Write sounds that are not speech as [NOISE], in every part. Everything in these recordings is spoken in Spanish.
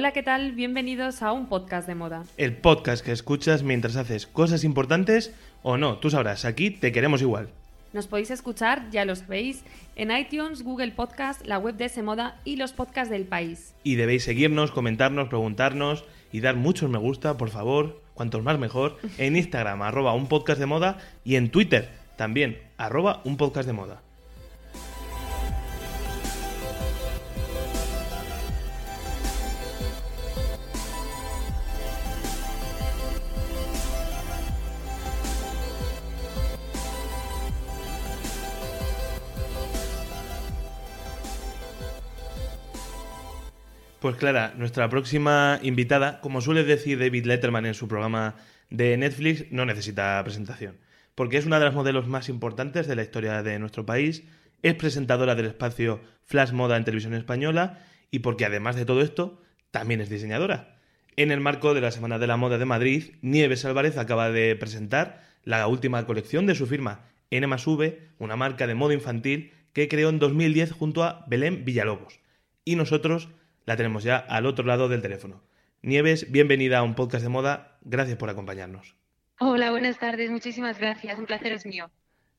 Hola, ¿qué tal? Bienvenidos a un podcast de moda. El podcast que escuchas mientras haces cosas importantes o no, tú sabrás, aquí te queremos igual. Nos podéis escuchar, ya lo sabéis, en iTunes, Google Podcast, la web de ese moda y los podcasts del país. Y debéis seguirnos, comentarnos, preguntarnos y dar muchos me gusta, por favor, cuantos más mejor, en [LAUGHS] Instagram, arroba un podcast de moda y en Twitter también, arroba un podcast de moda. Pues Clara, nuestra próxima invitada, como suele decir David Letterman en su programa de Netflix, no necesita presentación, porque es una de las modelos más importantes de la historia de nuestro país, es presentadora del espacio Flash Moda en televisión española y porque además de todo esto, también es diseñadora. En el marco de la Semana de la Moda de Madrid, Nieves Álvarez acaba de presentar la última colección de su firma N V, una marca de moda infantil que creó en 2010 junto a Belén Villalobos. Y nosotros la tenemos ya al otro lado del teléfono. Nieves, bienvenida a un podcast de moda. Gracias por acompañarnos. Hola, buenas tardes. Muchísimas gracias. Un placer es mío.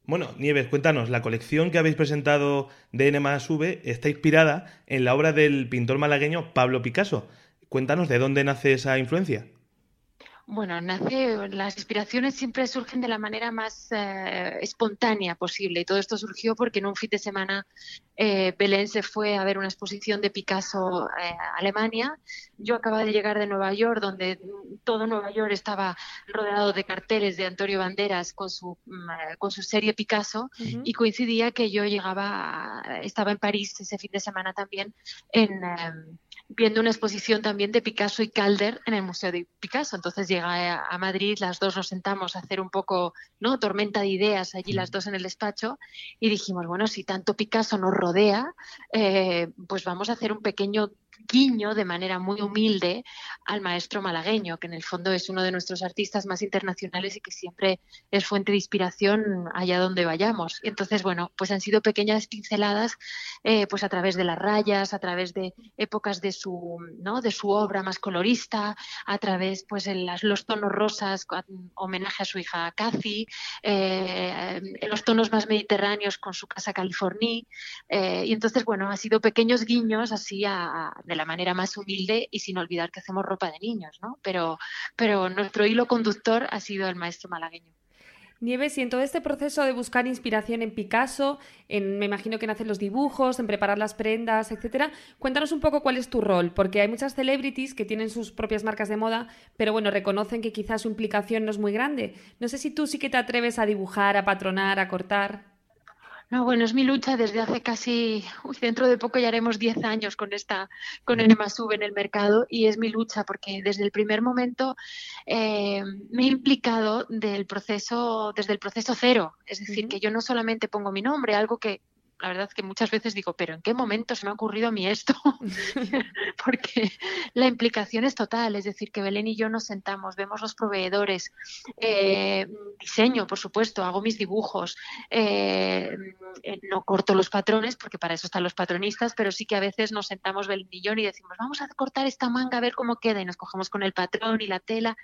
Bueno, Nieves, cuéntanos, la colección que habéis presentado de N V está inspirada en la obra del pintor malagueño Pablo Picasso. Cuéntanos de dónde nace esa influencia. Bueno, nace, las inspiraciones siempre surgen de la manera más eh, espontánea posible y todo esto surgió porque en un fin de semana eh, Belén se fue a ver una exposición de Picasso eh, a Alemania. Yo acababa de llegar de Nueva York, donde todo Nueva York estaba rodeado de carteles de Antonio Banderas con su, mm, con su serie Picasso y coincidía que yo llegaba, estaba en París ese fin de semana también en em, viendo una exposición también de Picasso y Calder en el Museo de Picasso. Entonces llega a Madrid, las dos nos sentamos a hacer un poco, ¿no? Tormenta de ideas allí las dos en el despacho y dijimos, bueno, si tanto Picasso nos rodea, eh, pues vamos a hacer un pequeño guiño de manera muy humilde al maestro malagueño, que en el fondo es uno de nuestros artistas más internacionales y que siempre es fuente de inspiración allá donde vayamos. Entonces, bueno, pues han sido pequeñas pinceladas eh, pues a través de las rayas, a través de épocas de su, ¿no? de su obra más colorista, a través pues en las, los tonos rosas, homenaje a su hija Cathy, eh, en los tonos más mediterráneos con su casa California. Eh, y entonces, bueno, ha sido pequeños guiños así a de la manera más humilde y sin olvidar que hacemos ropa de niños, ¿no? Pero, pero nuestro hilo conductor ha sido el maestro malagueño. Nieves, y en todo este proceso de buscar inspiración en Picasso, en, me imagino que en hacer los dibujos, en preparar las prendas, etcétera, cuéntanos un poco cuál es tu rol, porque hay muchas celebrities que tienen sus propias marcas de moda, pero bueno, reconocen que quizás su implicación no es muy grande. No sé si tú sí que te atreves a dibujar, a patronar, a cortar. No, bueno, es mi lucha desde hace casi, uy, dentro de poco ya haremos 10 años con esta, con el V en el mercado y es mi lucha porque desde el primer momento eh, me he implicado del proceso, desde el proceso cero. Es decir, que yo no solamente pongo mi nombre, algo que la verdad es que muchas veces digo, pero ¿en qué momento se me ha ocurrido a mí esto? [LAUGHS] [LAUGHS] Porque la implicación es total, es decir, que Belén y yo nos sentamos, vemos los proveedores, eh, diseño, por supuesto, hago mis dibujos, eh, no corto los patrones, porque para eso están los patronistas, pero sí que a veces nos sentamos Belén y yo y decimos, vamos a cortar esta manga a ver cómo queda, y nos cogemos con el patrón y la tela,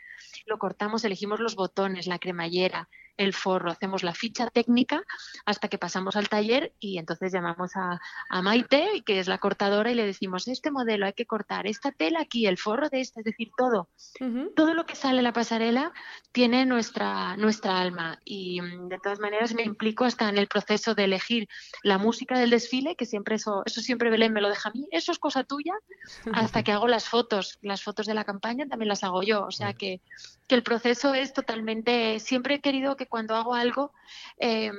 lo cortamos, elegimos los botones, la cremallera, el forro, hacemos la ficha técnica hasta que pasamos al taller y entonces llamamos a, Maite, que es la cortadora, y le decimos, este modelo hay que cortar, esta tela aquí, el forro de esta, es decir, todo. Todo lo que sale en la pasarela tiene nuestra, nuestra alma y mm, de todas maneras me implico hasta en el proceso de elegir la música del desfile, que siempre eso, eso siempre Belén me lo deja a mí, eso es cosa tuya, hasta que hago las fotos, las fotos de la campaña también las hago yo, o sea que, que el proceso es totalmente, siempre he querido que cuando hago algo eh,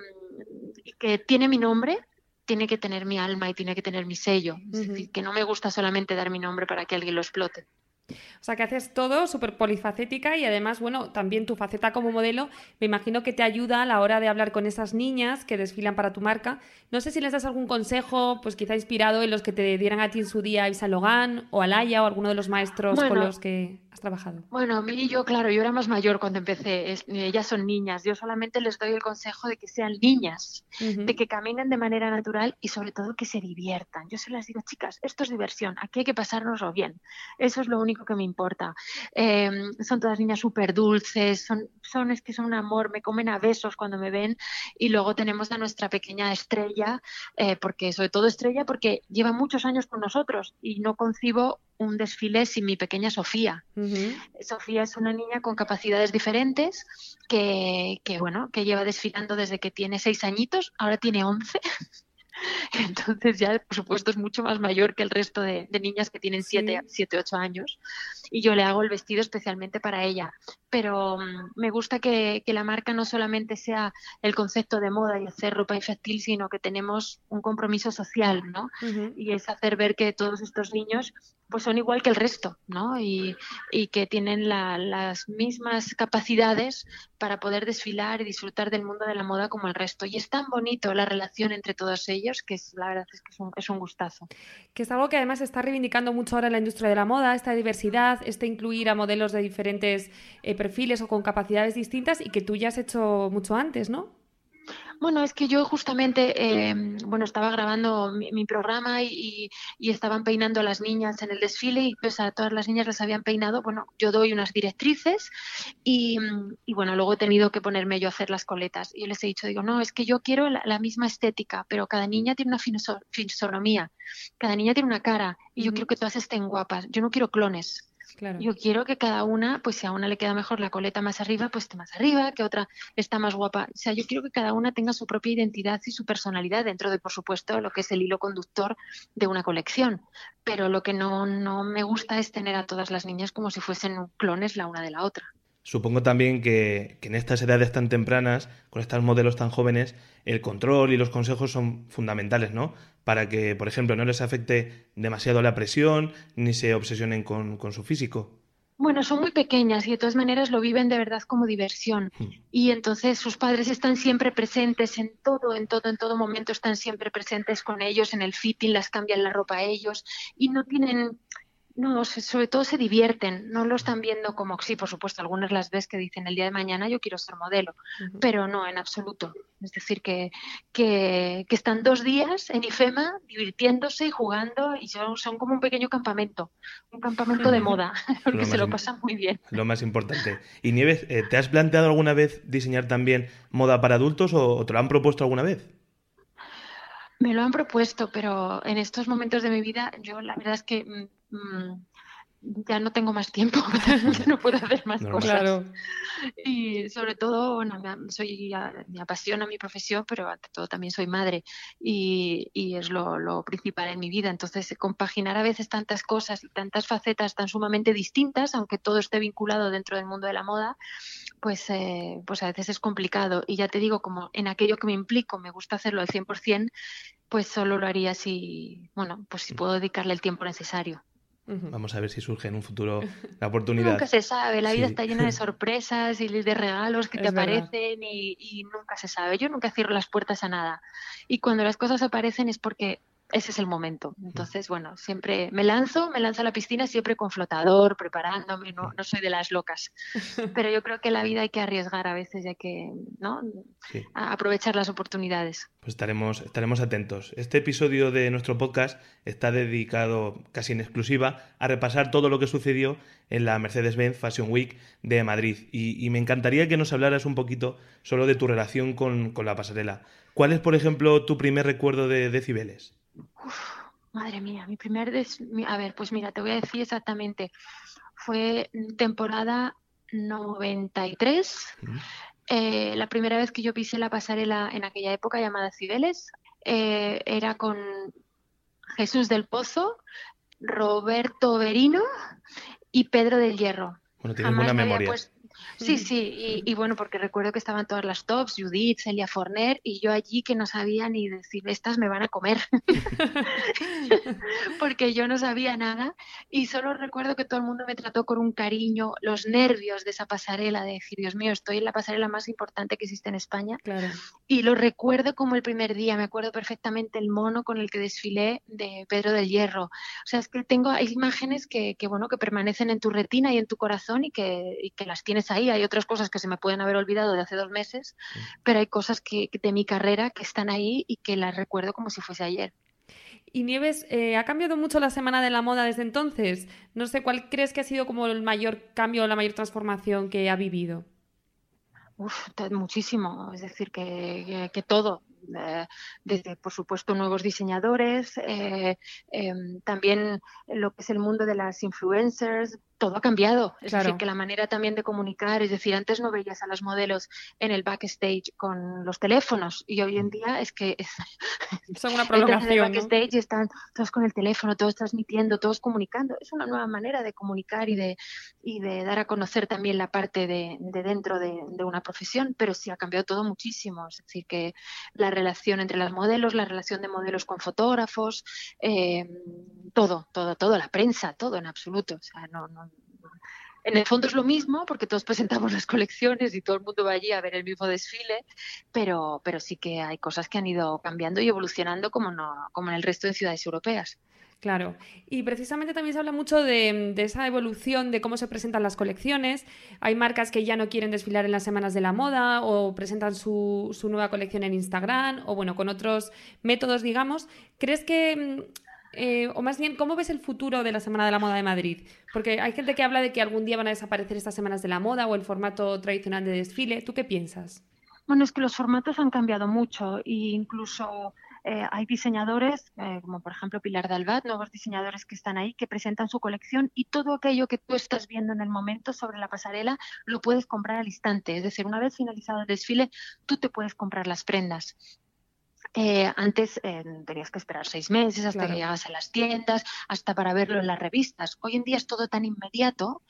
que tiene mi nombre, tiene que tener mi alma y tiene que tener mi sello. Es decir, que no me gusta solamente dar mi nombre para que alguien lo explote. O sea, que haces todo súper polifacética y además, bueno, también tu faceta como modelo, me imagino que te ayuda a la hora de hablar con esas niñas que desfilan para tu marca. No sé si les das algún consejo, pues quizá inspirado en los que te dieran a ti en su día Isa Logan o Alaya o alguno de los maestros con los que has trabajado. Bueno, a mí yo, claro, yo era más mayor cuando empecé, ellas son niñas, yo solamente les doy el consejo de que sean niñas, de que caminen de manera natural y sobre todo que se diviertan. Yo se las digo, chicas, esto es diversión, aquí hay que pasárnoslo bien. Eso es lo único que me importa. Em, son todas niñas súper dulces, son, son, es que son un amor, me comen a besos cuando me ven. Y luego tenemos a nuestra pequeña estrella, eh, porque sobre todo estrella, porque lleva muchos años con nosotros y no concibo un desfile sin mi pequeña Sofía. Sofía es una niña con capacidades diferentes que, que, bueno, que lleva desfilando desde que tiene seis añitos, ahora tiene once. [LAUGHS] Entonces ya, por supuesto, es mucho más mayor que el resto de, niñas que tienen 7, 8 años. Y yo le hago el vestido especialmente para ella. Pero mm, me gusta que, la marca no solamente sea el concepto de moda y hacer ropa infantil, sino que tenemos un compromiso social, ¿no? Y es hacer ver que todos estos niños pues son igual que el resto, ¿no? Y, que tienen las mismas capacidades para poder desfilar y disfrutar del mundo de la moda como el resto. Y es tan bonito la relación entre todos ellos que es, la verdad es que es un, gustazo. Que es algo que además está reivindicando mucho ahora en la industria de la moda, esta diversidad, este incluir a modelos de diferentes eh, perfiles o con capacidades distintas y que tú ya has hecho mucho antes, ¿no? Bueno, es que yo justamente, eh, bueno, estaba grabando mi, programa y, estaban peinando a las niñas en el desfile y pues a todas las niñas las habían peinado. Bueno, yo doy unas directrices y, bueno, luego he tenido que ponerme yo a hacer las coletas. Y les he dicho, digo, no, es que yo quiero la, misma estética, pero cada niña tiene una fisonomía, cada niña tiene una cara y yo quiero que todas estén guapas. Yo no quiero clones. Yo quiero que cada una, pues si a una le queda mejor la coleta más arriba, pues esté más arriba, que otra está más guapa. O sea, yo quiero que cada una tenga su propia identidad y su personalidad dentro de, por supuesto, lo que es el hilo conductor de una colección. Pero lo que no, no me gusta es tener a todas las niñas como si fuesen clones la una de la otra. Supongo también que, en estas edades tan tempranas, con estos modelos tan jóvenes, el control y los consejos son fundamentales, ¿no? Para que, por ejemplo, no les afecte demasiado la presión ni se obsesionen con, su físico. Bueno, son muy pequeñas y de todas maneras lo viven de verdad como diversión. Hmm. Y entonces sus padres están siempre presentes en todo, en todo, en todo momento están siempre presentes con ellos, en el fitting, las cambian la ropa a ellos y no tienen no, sobre todo se divierten, no lo están viendo como, sí, por supuesto, algunas las ves que dicen el día de mañana yo quiero ser modelo, pero no, en absoluto. Es decir, que, que, están dos días en IFEMA divirtiéndose y jugando y son, son como un pequeño campamento, un campamento de moda, [LAUGHS] porque se lo pasan muy bien. Lo más importante. Y Nieves, eh, ¿te has planteado alguna vez diseñar también moda para adultos o te lo han propuesto alguna vez? Me lo han propuesto, pero en estos momentos de mi vida yo la verdad es que mm, ya no tengo más tiempo, [LAUGHS] no puedo hacer más cosas. Y sobre todo, bueno, me, soy, me apasiona mi profesión, pero ante todo también soy madre y, y es lo, lo, principal en mi vida. Entonces, compaginar a veces tantas cosas y tantas facetas tan sumamente distintas, aunque todo esté vinculado dentro del mundo de la moda, pues, eh, pues a veces es complicado. Y ya te digo, como en aquello que me implico me gusta hacerlo al 100%, pues solo lo haría si, bueno, pues si mm. puedo dedicarle el tiempo necesario. Vamos a ver si surge en un futuro [LAUGHS] la oportunidad. Nunca se sabe, la vida está llena de [LAUGHS] sorpresas y de regalos que te aparecen y, y, nunca se sabe. Yo nunca cierro las puertas a nada. Y cuando las cosas aparecen es porque ese es el momento. Entonces, bueno, siempre me lanzo, me lanzo a la piscina siempre con flotador, preparándome, no, no soy de las locas. [LAUGHS] Pero yo creo que la vida hay que arriesgar a veces, hay que ¿no? aprovechar las oportunidades. Pues estaremos, estaremos atentos. Este episodio de nuestro podcast está dedicado casi en exclusiva a repasar todo lo que sucedió en la Mercedes-Benz Fashion Week de Madrid. Y, me encantaría que nos hablaras un poquito solo de tu relación con, la pasarela. ¿Cuál es, por ejemplo, tu primer recuerdo de, de Madre mía, mi primer... A ver, pues mira, te voy a decir exactamente. Fue temporada 93. Eh, la primera vez que yo pisé la pasarela en aquella época llamada Cibeles eh, era con Jesús del Pozo, Roberto Berino y Pedro del Hierro. Bueno, tienes buena memoria Sí, sí, y, bueno, porque recuerdo que estaban todas las tops, Judith, Celia Forner, y yo allí que no sabía ni decir, estas me van a comer, [LAUGHS] porque yo no sabía nada, y solo recuerdo que todo el mundo me trató con un cariño, los nervios de esa pasarela, de decir, Dios mío, estoy en la pasarela más importante que existe en España, claro. y lo recuerdo como el primer día, me acuerdo perfectamente el mono con el que desfilé de Pedro del Hierro, o sea, es que tengo, hay imágenes que, que bueno, que permanecen en tu retina y en tu corazón y que, y que las tienes ahí. Hay otras cosas que se me pueden haber olvidado de hace dos meses, pero hay cosas que, de mi carrera que están ahí y que las recuerdo como si fuese ayer. Y Nieves, eh, ¿ha cambiado mucho la semana de la moda desde entonces? No sé, ¿cuál crees que ha sido como el mayor cambio, la mayor transformación que ha vivido? Uf, muchísimo, es decir, que, que, todo, eh, desde, por supuesto, nuevos diseñadores, eh, em, también lo que es el mundo de las influencers, todo ha cambiado. Es decir, que la manera también de comunicar, es decir, antes no veías a las modelos en el backstage con los teléfonos y hoy en día es que es, son una prolongación. En el backstage y están todos con el teléfono, todos transmitiendo, todos comunicando. Es una nueva manera de comunicar y de, y de dar a conocer también la parte de, dentro de, una profesión, pero sí ha cambiado todo muchísimo. Es decir, que la relación entre las modelos, la relación de modelos con fotógrafos, eh, todo, todo, todo, la prensa, todo en absoluto. O sea, no, no en el fondo es lo mismo porque todos presentamos [LAUGHS] las colecciones y todo el mundo va allí a ver el mismo desfile, pero, pero sí que hay cosas que han ido cambiando y evolucionando como, no, como en el resto de ciudades europeas. Claro, y precisamente también se habla mucho de, esa evolución de cómo se presentan las colecciones. Hay marcas que ya no quieren desfilar en las semanas de la moda o presentan su, su nueva colección en Instagram o bueno, con otros métodos, digamos. ¿Crees que eh, o más bien, ¿cómo ves el futuro de la Semana de la Moda de Madrid? Porque hay gente que habla de que algún día van a desaparecer estas semanas de la moda o el formato tradicional de desfile. ¿Tú qué piensas? Bueno, es que los formatos han cambiado mucho e incluso eh, hay diseñadores, eh, como por ejemplo Pilar Dalbat, nuevos diseñadores que están ahí, que presentan su colección y todo aquello que tú estás viendo en el momento sobre la pasarela lo puedes comprar al instante. Es decir, una vez finalizado el desfile, tú te puedes comprar las prendas. Eh, antes eh, tenías que esperar seis meses hasta que llegas a las tiendas, hasta para verlo en las revistas. Hoy en día es todo tan inmediato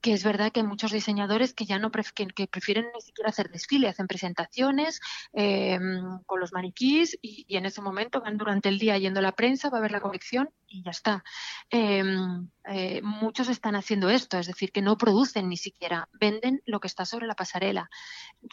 que es verdad que hay muchos diseñadores que ya no que, prefieren ni siquiera hacer desfile, hacen presentaciones eh, con los maniquís y, en ese momento van durante el día yendo a la prensa, va a ver la colección y ya está. Em, eh, muchos están haciendo esto, es decir, que no producen ni siquiera, venden lo que está sobre la pasarela.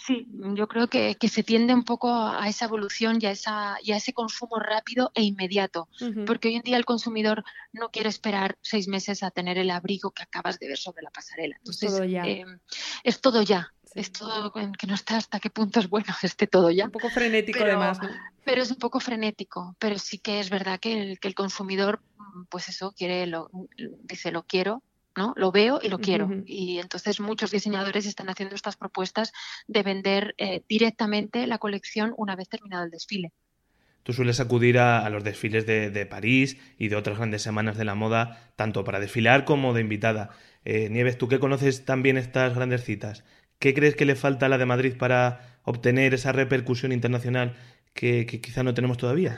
Sí, yo creo que, se tiende un poco a esa evolución y a, esa, y a ese consumo rápido e inmediato, porque hoy en día el consumidor no quiere esperar seis meses a tener el abrigo que acabas de ver sobre la pasarela. Entonces, todo ya. Em, es todo ya. Es todo que no está hasta qué punto es bueno [LAUGHS] esté todo ya. Un poco frenético además. Pero es un poco frenético, pero sí que es verdad que el, que el consumidor pues eso, quiere, lo, dice, lo quiero, ¿no? Lo veo y lo quiero. Y entonces muchos diseñadores están haciendo estas propuestas de vender eh, directamente la colección una vez terminado el desfile. Tú sueles acudir a, los desfiles de, París y de otras grandes semanas de la moda, tanto para desfilar como de invitada. Eh, Nieves, tú que conoces también estas grandes citas, ¿qué crees que le falta a la de Madrid para obtener esa repercusión internacional que quizá no tenemos todavía?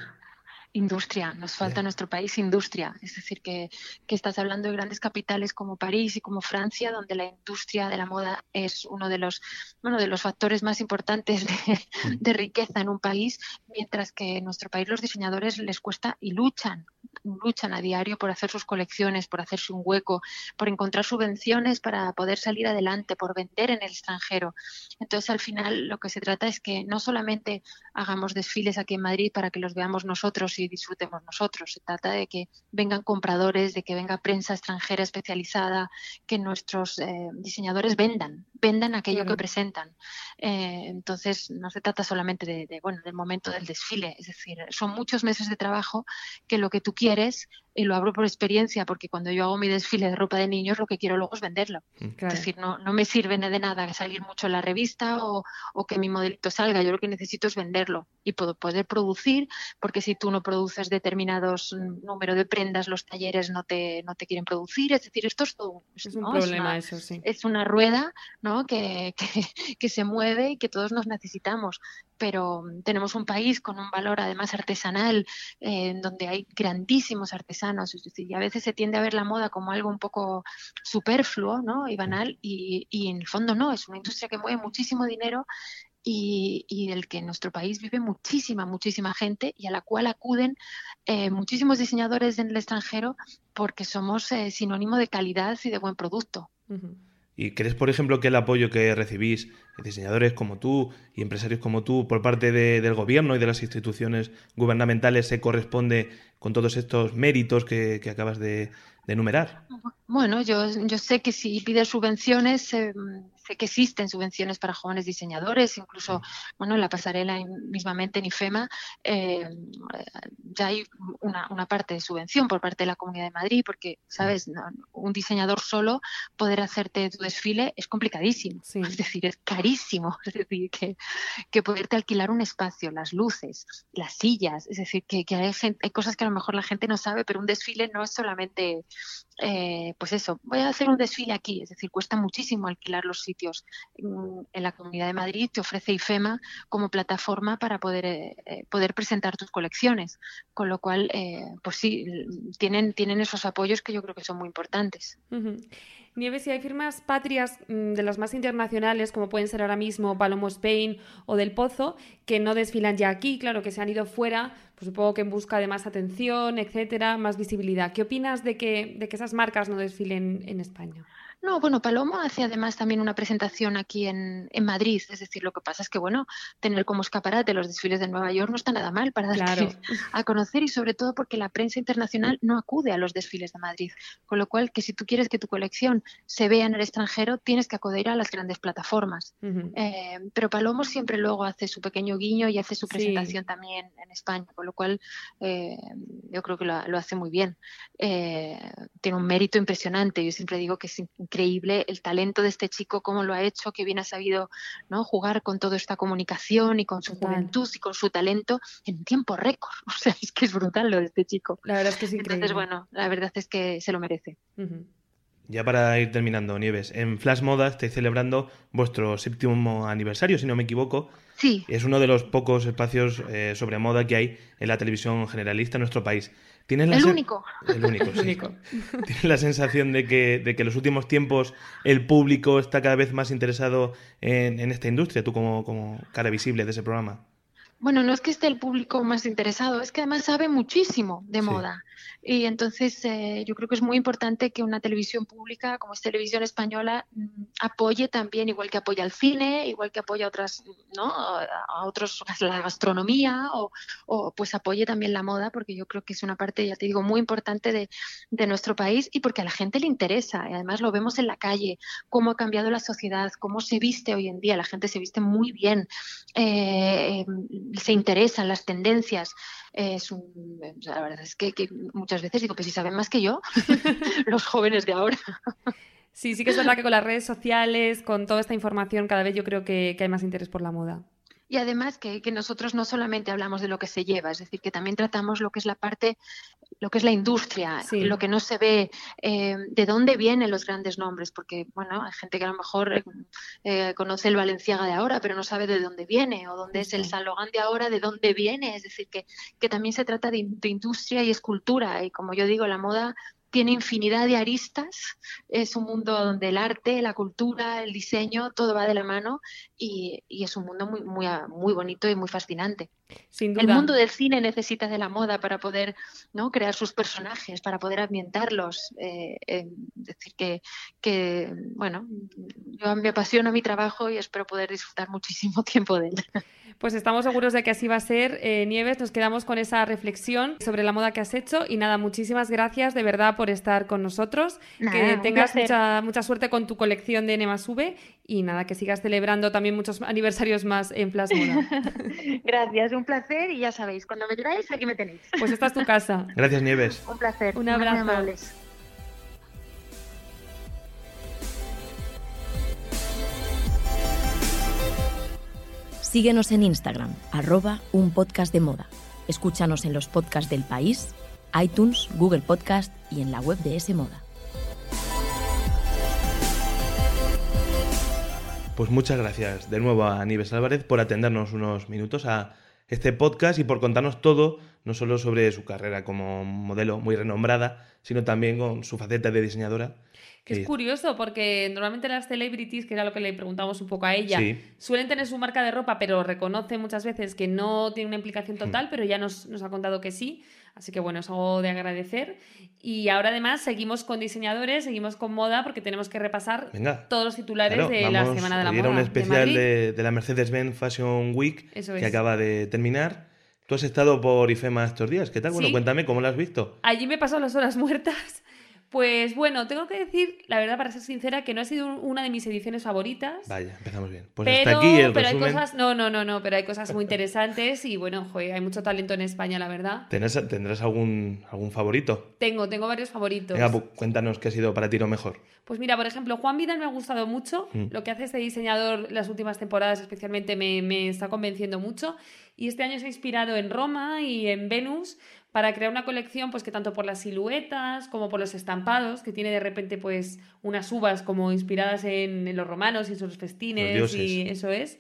Industria, nos falta en nuestro país industria. Es decir, que, que, estás hablando de grandes capitales como París y como Francia, donde la industria de la moda es uno de los, bueno, de los factores más importantes de, de riqueza en un país, mientras que en nuestro país los diseñadores les cuesta y luchan luchan a diario por hacer sus colecciones, por hacerse un hueco, por encontrar subvenciones para poder salir adelante, por vender en el extranjero. Entonces, al final, lo que se trata es que no solamente hagamos desfiles aquí en Madrid para que los veamos nosotros y disfrutemos nosotros, se trata de que vengan compradores, de que venga prensa extranjera especializada, que nuestros eh, diseñadores vendan, vendan aquello que presentan. Eh, entonces, no se trata solamente de, bueno, del momento del desfile, es decir, son muchos meses de trabajo que lo que tú quieres y lo hablo por experiencia, porque cuando yo hago mi desfile de ropa de niños, lo que quiero luego es venderlo. Mm. Es decir, no, no me sirve de nada salir mucho en la revista o, o, que mi modelito salga. Yo lo que necesito es venderlo y puedo poder producir, porque si tú no produces determinados número de prendas, los talleres no te, no te quieren producir. Es decir, esto es todo. Es un problema, eso sí. Es una rueda, ¿no? ¿no? [LAUGHS] Que, que, se mueve y que todos nos necesitamos. Pero tenemos un país con un valor además artesanal, en donde hay grandísimos artesanos. Y a veces se tiende a ver la moda como algo un poco superfluo ¿no? y banal, y, y en el fondo no, es una industria que mueve muchísimo dinero y, y, del que en nuestro país vive muchísima, muchísima gente y a la cual acuden eh, muchísimos diseñadores en el extranjero porque somos eh, sinónimo de calidad y de buen producto. ¿Y crees, por ejemplo, que el apoyo que recibís diseñadores como tú y empresarios como tú por parte de, del gobierno y de las instituciones gubernamentales se corresponde con todos estos méritos que, que acabas de, de, enumerar? Bueno, yo, yo sé que si pides subvenciones, eh, sé que existen subvenciones para jóvenes diseñadores, incluso, bueno, en la pasarela mismamente en IFEMA eh, ya hay una, una, parte de subvención por parte de la Comunidad de Madrid, porque, ¿sabes? un diseñador solo poder hacerte tu desfile es complicadísimo, sí. [LAUGHS] es decir, es carísimo, [LAUGHS] es decir, que, que, poderte alquilar un espacio, las luces, las sillas, es decir, que, que hay, gente, hay cosas que a lo mejor la gente no sabe, pero un desfile no es solamente eh, pues eso, voy a hacer un desfile aquí, es decir, cuesta muchísimo alquilar los sitios. En la Comunidad de Madrid te ofrece IFEMA como plataforma para poder, eh, eh, poder presentar tus colecciones, con lo cual, eh, pues sí, tienen, tienen esos apoyos que yo creo que son muy importantes. Nieves, si hay firmas patrias mm, de las más internacionales, como pueden ser ahora mismo Palomo Spain o Del Pozo, que no desfilan ya aquí, claro, que se han ido fuera, pues supongo que en busca de más atención, etcétera, más visibilidad. ¿Qué opinas de que, de que esas marcas no desfilen en España? No, bueno, Palomo hace además también una presentación aquí en, en, Madrid. Es decir, lo que pasa es que, bueno, tener como escaparate los desfiles de Nueva York no está nada mal para claro. a conocer y sobre todo porque la prensa internacional no acude a los desfiles de Madrid. Con lo cual, que si tú quieres que tu colección se vea en el extranjero, tienes que acudir a las grandes plataformas. Uh -huh. eh, pero Palomo siempre luego hace su pequeño guiño y hace su presentación sí. también en España, con lo cual eh, yo creo que lo, lo hace muy bien. Eh, tiene un mérito impresionante. Yo siempre digo que es increíble el talento de este chico, cómo lo ha hecho, que bien ha sabido ¿no? jugar con toda esta comunicación y con su Total. juventud y con su talento en tiempo récord. [LAUGHS] O sea, es que es brutal lo de este chico. La verdad es que es increíble. Entonces, bueno, la verdad es que se lo merece. Uh -huh. Ya para ir terminando, Nieves, en Flash Moda estáis celebrando vuestro séptimo aniversario, si no me equivoco. Sí. Es uno de los pocos espacios eh, sobre moda que hay en la televisión generalista en nuestro país. ¿Tienes la el, único. el único. [LAUGHS] El único. ¿Tienes la sensación de que, de que en los últimos tiempos el público está cada vez más interesado en, en esta industria, tú como, como cara visible de ese programa? Bueno, no es que esté el público más interesado, es que además sabe muchísimo de sí. moda. Y entonces eh, yo creo que es muy importante que una televisión pública como es Televisión Española mm, apoye también, igual que apoya al cine, igual que apoya a otras, ¿no? A otros, la gastronomía o, o, pues apoye también la moda, porque yo creo que es una parte, ya te digo, muy importante de, de nuestro país y porque a la gente le interesa. Y además lo vemos en la calle, cómo ha cambiado la sociedad, cómo se viste hoy en día. La gente se viste muy bien. Eh, se interesan las tendencias. Es un, la verdad es que, que, muchas veces digo, pues si saben más que yo, [LAUGHS] [LAUGHS] los jóvenes de ahora. Sí, sí que es verdad que con las redes sociales, con toda esta información, cada vez yo creo que, que hay más interés por la moda. Y además que, que, nosotros no solamente hablamos de lo que se lleva, es decir, que también tratamos lo que es la parte, lo que es la industria, sí. lo que no se ve, eh, de dónde vienen los grandes nombres, porque, bueno, hay gente que a lo mejor eh, conoce el Valenciaga de ahora, pero no sabe de dónde viene, o dónde es el San Logan de ahora, de dónde viene, es decir, que, que también se trata de, de industria y escultura, y como yo digo, la moda tiene infinidad de aristas, es un mundo donde el arte, la cultura, el diseño, todo va de la mano y, es un mundo muy, muy, muy bonito y muy fascinante. Sin duda. El mundo del cine necesita de la moda para poder ¿no? crear sus personajes, para poder ambientarlos. Eh, eh, decir que, que, bueno, yo me apasiona mi trabajo y espero poder disfrutar muchísimo [LAUGHS] tiempo de él. Pues estamos seguros de que así va a ser. Eh, Nieves, nos quedamos con esa reflexión sobre la moda que has hecho y nada, muchísimas gracias de verdad por estar con nosotros. Nada, que tengas mucha, mucha suerte con tu colección de Nemasube y nada, que sigas celebrando también muchos aniversarios más en Flash Moda. [LAUGHS] gracias, un placer y ya sabéis, cuando me queráis aquí me tenéis. Pues esta es tu casa. [LAUGHS] Gracias, Nieves. Un placer. Un abrazo. Síguenos en Instagram, arroba un podcast de moda. Escúchanos en los podcasts del país, iTunes, Google Podcast y en la web de S Moda. pues muchas gracias de nuevo a Nieves Álvarez por atendernos unos minutos a este podcast y por contarnos todo, no solo sobre su carrera como modelo muy renombrada, sino también con su faceta de diseñadora. Que es curioso porque normalmente las celebrities, que era lo que le preguntamos un poco a ella, Sí. suelen tener su marca de ropa, pero reconoce muchas veces que no tiene una Hmm. implicación total, pero ya nos, nos ha contado que sí. Así que bueno, es algo de agradecer. Y ahora además seguimos con diseñadores, seguimos con moda, porque tenemos que repasar Venga. todos los titulares Claro, de la Semana de la Moda. Era un de especial Madrid. de, de la Mercedes-Benz Fashion Week que acaba de terminar. Tú has estado por IFEMA estos días. ¿Qué tal? Bueno, Sí. cuéntame cómo lo has visto. Allí me he pasado las horas muertas. Pues bueno, tengo que decir, la verdad, para ser sincera, que no ha sido una de mis ediciones favoritas. Vaya, empezamos bien. Pues pero, hasta aquí el pero hay cosas, no, no, no, no, pero hay cosas muy interesantes y bueno, joder, hay mucho talento en España, la verdad. ¿Tendrás, tendrás algún, algún favorito? Tengo, tengo varios favoritos. Venga, pues, cuéntanos qué ha sido para ti lo mejor. Pues mira, por ejemplo, Juan Vidal me ha gustado mucho. Mm. Lo que hace este diseñador las últimas temporadas especialmente me, me está convenciendo mucho. Y este año se ha inspirado en Roma y en Venus para crear una colección pues que tanto por las siluetas como por los estampados, que tiene de repente pues unas uvas como inspiradas en, en los romanos y sus festines y eso es.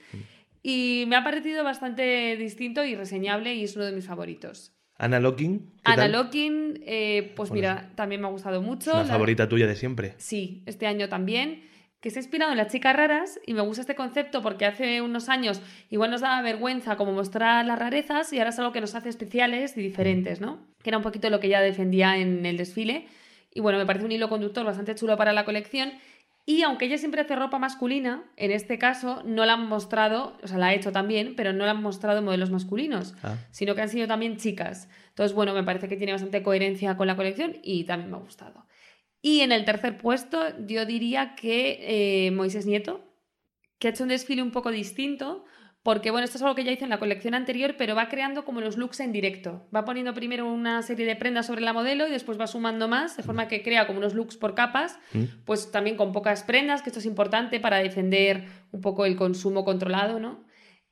Y me ha parecido bastante distinto y reseñable y es uno de mis favoritos. Ana Locking. ¿qué Ana? Locking, eh, pues Bueno, mira, también me ha gustado mucho. Una La- favorita tuya de siempre. Sí, este año también. Que se ha inspirado en las chicas raras y me gusta este concepto porque hace unos años igual nos daba vergüenza como mostrar las rarezas y ahora es algo que nos hace especiales y diferentes, ¿no? Que era un poquito lo que ella defendía en el desfile. Y bueno, me parece un hilo conductor bastante chulo para la colección. Y aunque ella siempre hace ropa masculina, en este caso no la han mostrado, o sea, la ha hecho también, pero no la han mostrado modelos masculinos, Ah. sino que han sido también chicas. Entonces, bueno, me parece que tiene bastante coherencia con la colección y también me ha gustado. Y en el tercer puesto, yo diría que eh, Moisés Nieto, que ha hecho un desfile un poco distinto, porque bueno, esto es algo que ya hizo en la colección anterior, pero va creando como los looks en directo. Va poniendo primero una serie de prendas sobre la modelo y después va sumando más, de forma que crea como unos looks por capas, ¿Mm? pues también con pocas prendas, que esto es importante para defender un poco el consumo controlado, ¿no?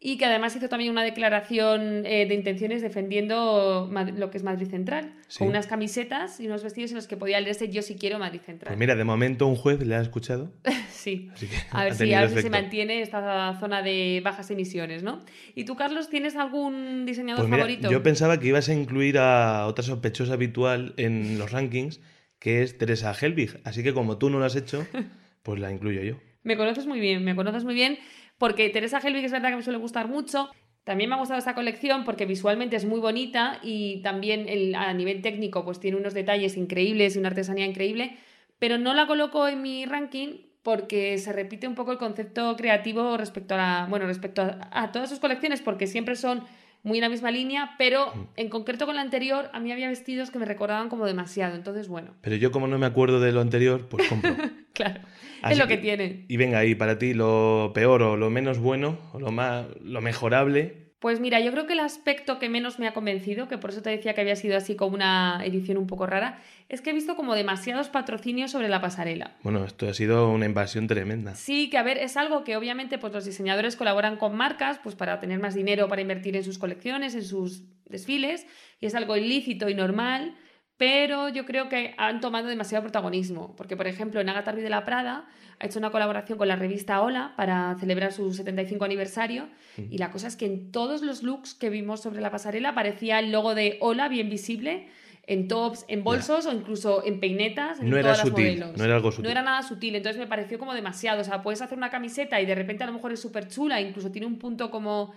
Y que además hizo también una declaración eh, de intenciones defendiendo lo que es Madrid Central, Sí. con unas camisetas y unos vestidos en los que podía leerse Yo sí quiero Madrid Central. Pues mira, de momento un juez le ha escuchado. [LAUGHS] Sí. Así que A ver, si, tenido a ver si se mantiene esta zona de bajas emisiones, ¿no? ¿Y tú, Carlos, tienes algún diseñador Pues mira, favorito? yo pensaba que ibas a incluir a otra sospechosa habitual en los rankings, que es Teresa Helbig. Así que como tú no lo has hecho, [LAUGHS] pues la incluyo yo. Me conoces muy bien, me conoces muy bien, porque Teresa Helbig es verdad que me suele gustar mucho. También me ha gustado esta colección porque visualmente es muy bonita y también a nivel técnico pues tiene unos detalles increíbles y una artesanía increíble, pero no la coloco en mi ranking porque se repite un poco el concepto creativo respecto a la, bueno, respecto a todas sus colecciones porque siempre son muy en la misma línea, pero en concreto con la anterior a mí había vestidos que me recordaban como demasiado, entonces bueno, Pero yo como no me acuerdo de lo anterior, pues compro. [LAUGHS] claro, Así es lo que, que- tiene. y venga, y para ti lo peor o lo menos bueno o lo más lo mejorable, Pues mira, yo creo que el aspecto que menos me ha convencido, que por eso te decía que había sido así como una edición un poco rara, es que he visto como demasiados patrocinios sobre la pasarela. bueno, esto ha sido una invasión tremenda. Sí, que a ver, es algo que obviamente pues los diseñadores colaboran con marcas pues para tener más dinero para invertir en sus colecciones, en sus desfiles, y es algo ilícito y normal, pero yo creo que han tomado demasiado protagonismo, porque por ejemplo en Agatha Ruiz de la Prada ha hecho una colaboración con la revista Hola para celebrar su 75 aniversario, y la cosa es que en todos los looks que vimos sobre la pasarela aparecía el logo de Hola bien visible, en tops, en bolsos o incluso en peinetas, en No era todas las sutil, modelos. no era algo sutil. No era nada sutil, entonces me pareció como demasiado. O sea, puedes hacer una camiseta y de repente a lo mejor es súper chula, incluso tiene un punto como,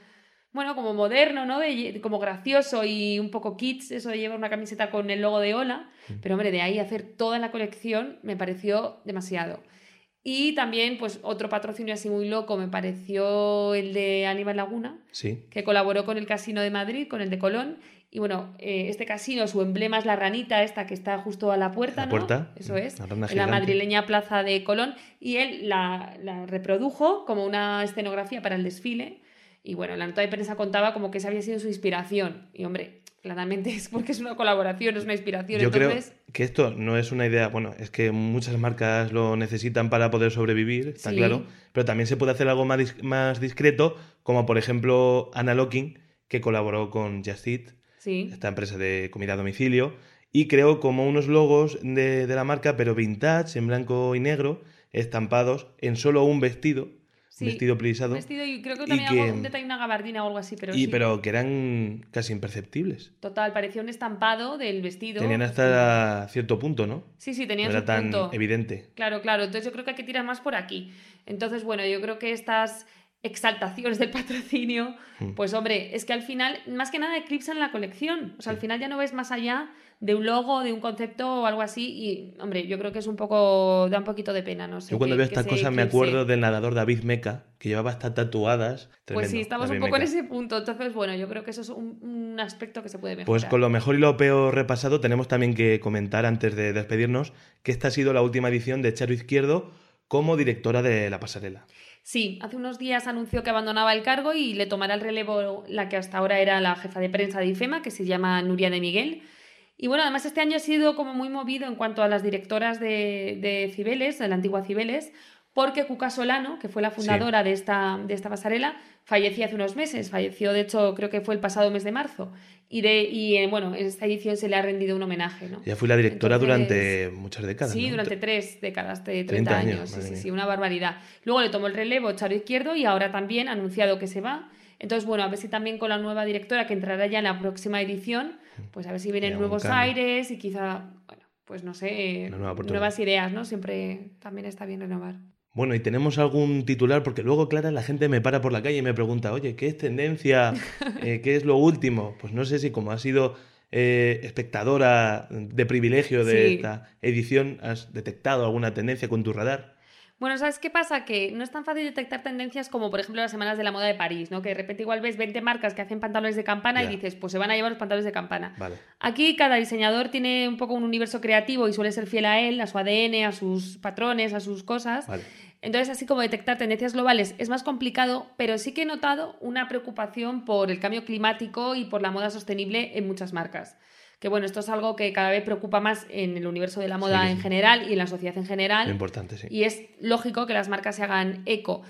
bueno, como moderno, ¿no? Como gracioso y un poco kits, eso de llevar una camiseta con el logo de Hola. Mm. Pero hombre, de ahí hacer toda la colección me pareció demasiado. Y también, pues, otro patrocinio así muy loco me pareció el de Aníbal Laguna, Sí. que colaboró con el Casino de Madrid, con el de Colón. Y bueno, eh, este casino, su emblema es la ranita esta que está justo a la puerta, La ¿no? puerta, Eso es. la en la madrileña plaza de Colón. Y él la, la reprodujo como una escenografía para el desfile. Y bueno, la nota de prensa contaba como que esa había sido su inspiración. Y hombre, claramente es porque es una colaboración, es una inspiración. Yo Entonces, creo que esto no es una idea, bueno, es que muchas marcas lo necesitan para poder sobrevivir, está Sí. claro, pero también se puede hacer algo más, dis- más discreto, como por ejemplo Anna Locking, que colaboró con Just Eat, sí. esta empresa de comida a domicilio, y creó como unos logos de, de la marca, pero vintage, en blanco y negro, estampados en solo un vestido, Sí, vestido plivisado. Vestido y creo que también que- algo- un detalle, una gabardina o algo así, pero y, sí. pero que eran casi imperceptibles. Total, parecía un estampado del vestido. Tenían hasta cierto punto, ¿no? Sí, sí, No tenían era su tan punto. evidente. Claro, claro. Entonces yo creo que hay que tirar más por aquí. Entonces, bueno, yo creo que estas exaltaciones del patrocinio, Mm. pues hombre, es que al final, más que nada, eclipsan la colección. O sea, al final ya no ves más allá de un logo, de un concepto o algo así. Y, hombre, yo creo que es un poco, da un poquito de pena, no sé. Yo cuando que- veo estas cosas me acuerdo del nadador David Meca, que llevaba hasta tatuadas. Pues sí, estamos David un poco en ese punto. Entonces, bueno, yo creo que eso es un, un aspecto que se puede mejorar. Pues con lo mejor y lo peor repasado, tenemos también que comentar antes de despedirnos que esta ha sido la última edición de Charo Izquierdo como directora de la pasarela. Sí, hace unos días anunció que abandonaba el cargo y le tomará el relevo la que hasta ahora era la jefa de prensa de IFEMA, que se llama Nuria de Miguel. Y bueno, además este año ha sido como muy movido en cuanto a las directoras de, de Cibeles, de la antigua Cibeles, porque Cuca Solano, que fue la fundadora de, esta, de esta pasarela, falleció hace unos meses. Falleció, de hecho, creo que fue el pasado mes de marzo. Y, de, y eh, bueno, en esta edición se le ha rendido un homenaje. ¿no? Ya fui la directora Entonces, durante muchas décadas. Sí, ¿no? durante tres décadas, de 30, 30 años. años, sí, sí, sí, una barbaridad. Luego le tomó el relevo Charo Izquierdo y ahora también ha anunciado que se va. Entonces, bueno, a ver si también con la nueva directora que entrará ya en la próxima edición, pues a ver si vienen nuevos cambio. aires y quizá, bueno, pues no sé, nueva nuevas ideas, ¿no? Siempre también está bien renovar. Bueno, y tenemos algún titular, porque luego, Clara, la gente me para por la calle y me pregunta, oye, ¿qué es tendencia? [LAUGHS] Eh, ¿Qué es lo último? Pues no sé si como has sido eh, espectadora de privilegio de Sí. esta edición, has detectado alguna tendencia con tu radar. Bueno, ¿sabes qué pasa? Que no es tan fácil detectar tendencias como, por ejemplo, las semanas de la moda de París, ¿no? Que de repente igual ves 20 marcas que hacen pantalones de campana y dices, pues se van a llevar los pantalones de campana. Vale. Aquí cada diseñador tiene un poco un universo creativo y suele ser fiel a él, a su ADN, a sus patrones, a sus cosas. Vale. Entonces, así como detectar tendencias globales es más complicado, pero sí que he notado una preocupación por el cambio climático y por la moda sostenible en muchas marcas. Que bueno, esto es algo que cada vez preocupa más en el universo de la moda en general y en la sociedad en general. Lo importante, sí. Y es lógico que las marcas se hagan eco.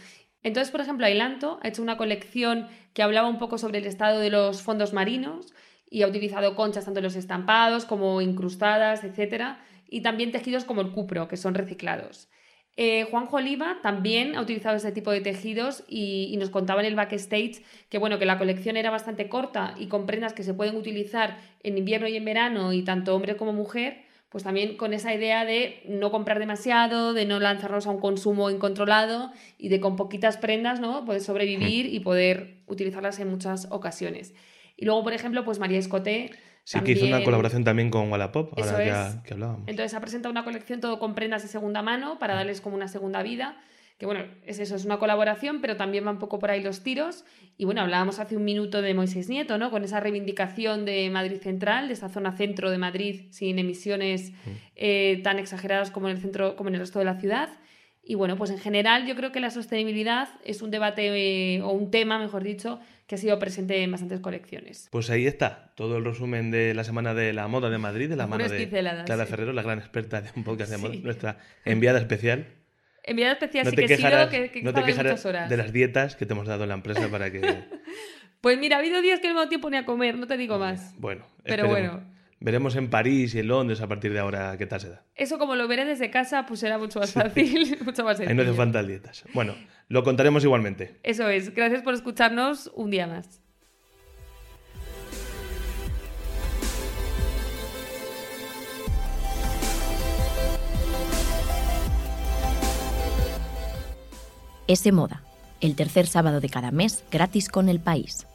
Entonces, por ejemplo, Ailanto ha hecho una colección que hablaba un poco sobre el estado de los fondos marinos y ha utilizado conchas tanto en los estampados como incrustadas, etcétera, y también tejidos como el cupro, que son reciclados. Eh, Juanjo Oliva también ha utilizado este tipo de tejidos y, y nos contaba en el backstage que bueno que la colección era bastante corta y con prendas que se pueden utilizar en invierno y en verano y tanto hombre como mujer, pues también con esa idea de no comprar demasiado, de no lanzarnos a un consumo incontrolado y de con poquitas prendas, ¿no? Poder sobrevivir y poder utilizarlas en muchas ocasiones. Y luego, por ejemplo, pues María Escoté. Sí, que hizo una también- colaboración también con Wallapop, ahora Eso ya es. que hablábamos. Entonces ha presentado una colección todo con prendas de segunda mano para darles como una segunda vida. Que bueno, es eso, es una colaboración, pero también va un poco por ahí los tiros. Y bueno, hablábamos hace un minuto de Moisés Nieto, ¿no? Con esa reivindicación de Madrid Central, de esa zona centro de Madrid, sin emisiones eh, tan exageradas como en el centro, como en el resto de la ciudad. Y bueno, pues en general yo creo que la sostenibilidad es un debate eh, o un tema, mejor dicho, que ha sido presente en bastantes colecciones. Pues ahí está, todo el resumen de la Semana de la Moda de Madrid, de la mano de Clara sí. Ferrero, la gran experta de un podcast de moda, Sí. nuestra enviada especial. [LAUGHS] Enviada especial No sí te que he sido, quejarás, que, que no te quejarás horas. de las dietas que te hemos dado en la empresa para que... [LAUGHS] Pues mira, ha habido días que no me dado tiempo ni a comer, no te digo más. Bueno, Pero bueno. Veremos en París y en Londres a partir de ahora qué tal se da. Eso como lo veré desde casa, pues será mucho más fácil, [LAUGHS] mucho más Ahí no hace sencillo. falta dietas. Bueno, lo contaremos igualmente. Eso es. Gracias por escucharnos un día más. Ese Moda, el tercer sábado de cada mes gratis con el país.